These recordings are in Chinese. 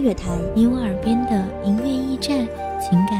乐台，你我耳边的音乐驿站，情感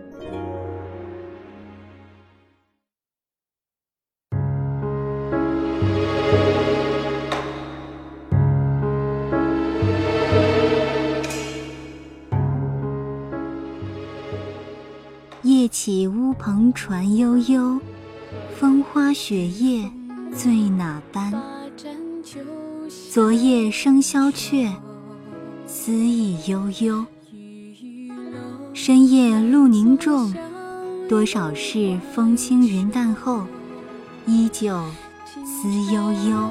夜起乌篷船悠悠，风花雪夜醉哪般？昨夜笙箫却，思意悠悠。深夜露凝重，多少事风轻云淡后，依旧思悠悠。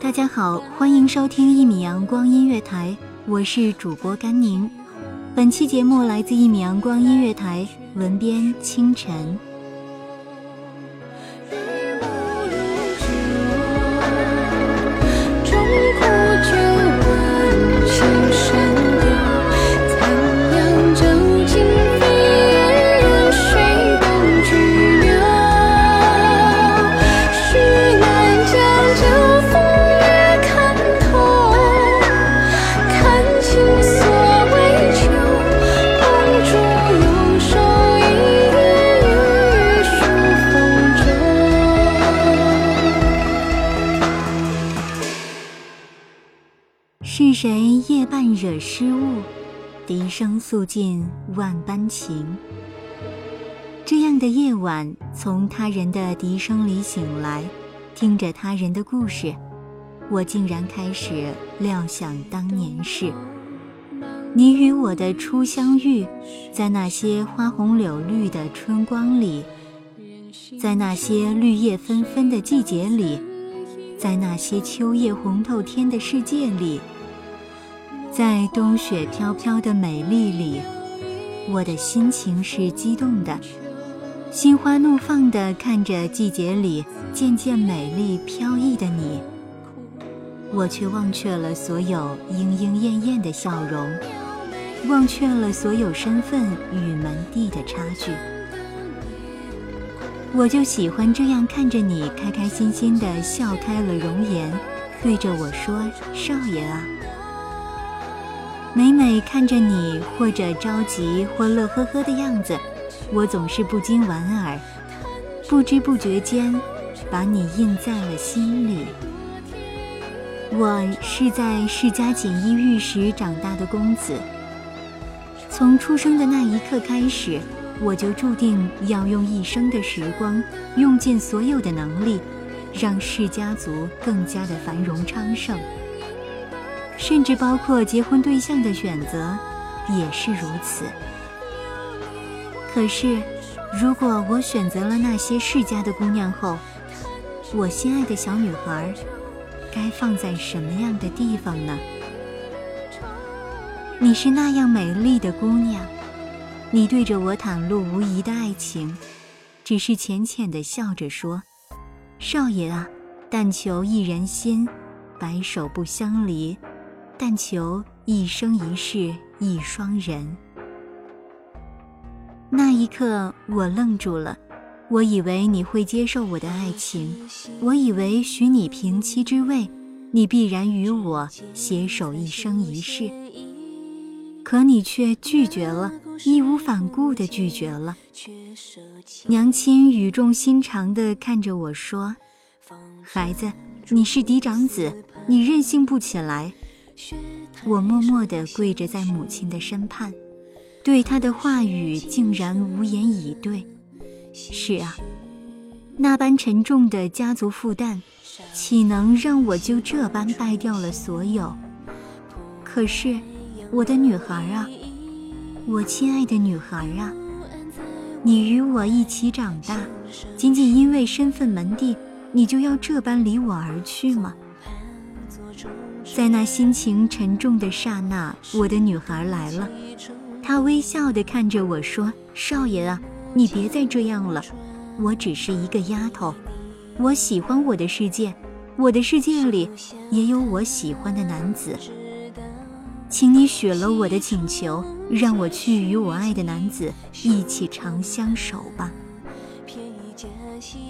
大家好，欢迎收听一米阳光音乐台，我是主播甘宁。本期节目来自一米阳光音乐台，文编清晨。失误？笛声诉尽万般情。这样的夜晚，从他人的笛声里醒来，听着他人的故事，我竟然开始料想当年事。你与我的初相遇，在那些花红柳绿的春光里，在那些绿叶纷纷的季节里，在那些秋叶红透天的世界里。在冬雪飘飘的美丽里，我的心情是激动的，心花怒放的看着季节里渐渐美丽飘逸的你，我却忘却了所有莺莺燕燕的笑容，忘却了所有身份与门第的差距。我就喜欢这样看着你开开心心的笑开了容颜，对着我说：“少爷啊。”每每看着你或者着急或乐呵呵的样子，我总是不禁莞尔，不知不觉间，把你印在了心里。我是在世家锦衣玉食长大的公子，从出生的那一刻开始，我就注定要用一生的时光，用尽所有的能力，让世家族更加的繁荣昌盛。甚至包括结婚对象的选择，也是如此。可是，如果我选择了那些世家的姑娘后，我心爱的小女孩，该放在什么样的地方呢？你是那样美丽的姑娘，你对着我袒露无疑的爱情，只是浅浅的笑着说：“少爷啊，但求一人心，白首不相离。”但求一生一世一双人。那一刻，我愣住了，我以为你会接受我的爱情，我以为许你平妻之位，你必然与我携手一生一世。可你却拒绝了，义无反顾地拒绝了。娘亲语重心长地看着我说：“孩子，你是嫡长子，你任性不起来。”我默默地跪着在母亲的身畔，对她的话语竟然无言以对。是啊，那般沉重的家族负担，岂能让我就这般败掉了所有？可是，我的女孩啊，我亲爱的女孩啊，你与我一起长大，仅仅因为身份门第，你就要这般离我而去吗？在那心情沉重的刹那，我的女孩来了。她微笑地看着我说：“少爷啊，你别再这样了。我只是一个丫头，我喜欢我的世界，我的世界里也有我喜欢的男子。请你许了我的请求，让我去与我爱的男子一起长相守吧。”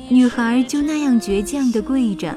女孩就那样倔强地跪着。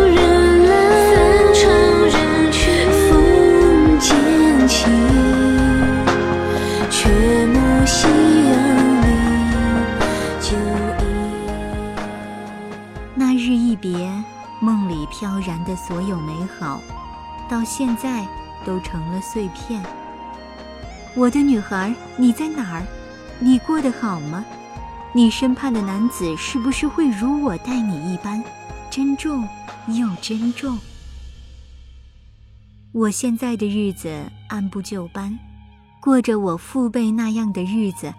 都成了碎片。我的女孩，你在哪儿？你过得好吗？你身畔的男子是不是会如我待你一般，珍重又珍重？我现在的日子按部就班，过着我父辈那样的日子，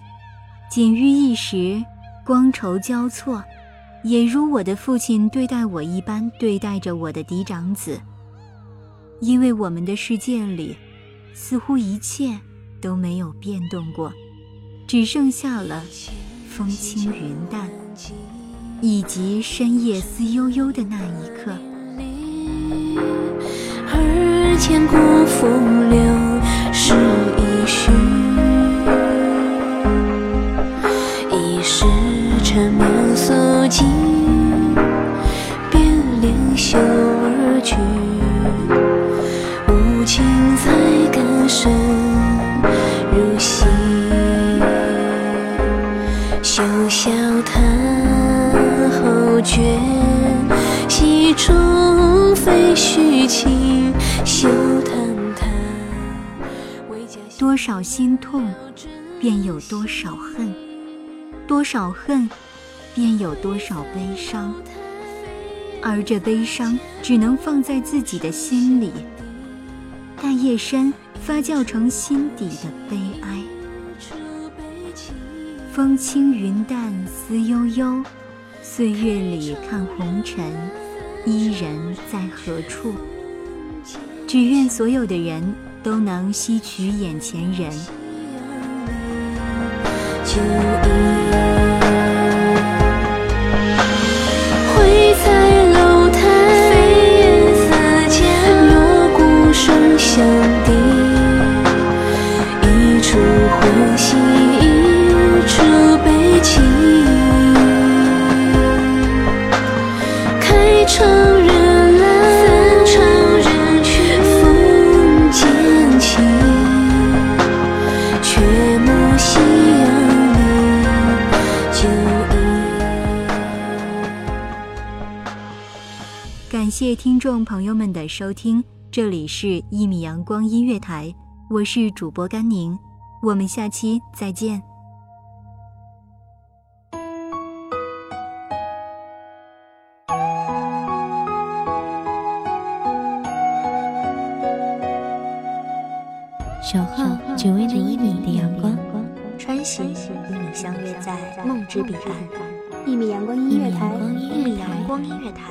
锦衣一时，光筹交错。也如我的父亲对待我一般对待着我的嫡长子，因为我们的世界里，似乎一切都没有变动过，只剩下了风轻云淡，以及深夜思悠悠的那一刻。而千古风流后倦，戏中非虚情。休叹叹，多少心痛，便有多少恨；多少恨。便有多少悲伤，而这悲伤只能放在自己的心里，待夜深发酵成心底的悲哀。风轻云淡思悠悠，岁月里看红尘，伊人在何处？只愿所有的人都能吸取眼前人。谢听众朋友们的收听，这里是《一米阳光音乐台》，我是主播甘宁，我们下期再见。守候只为那一米的阳光，穿行与你相约在梦之彼岸。一米阳光音乐台，一米阳光音乐台。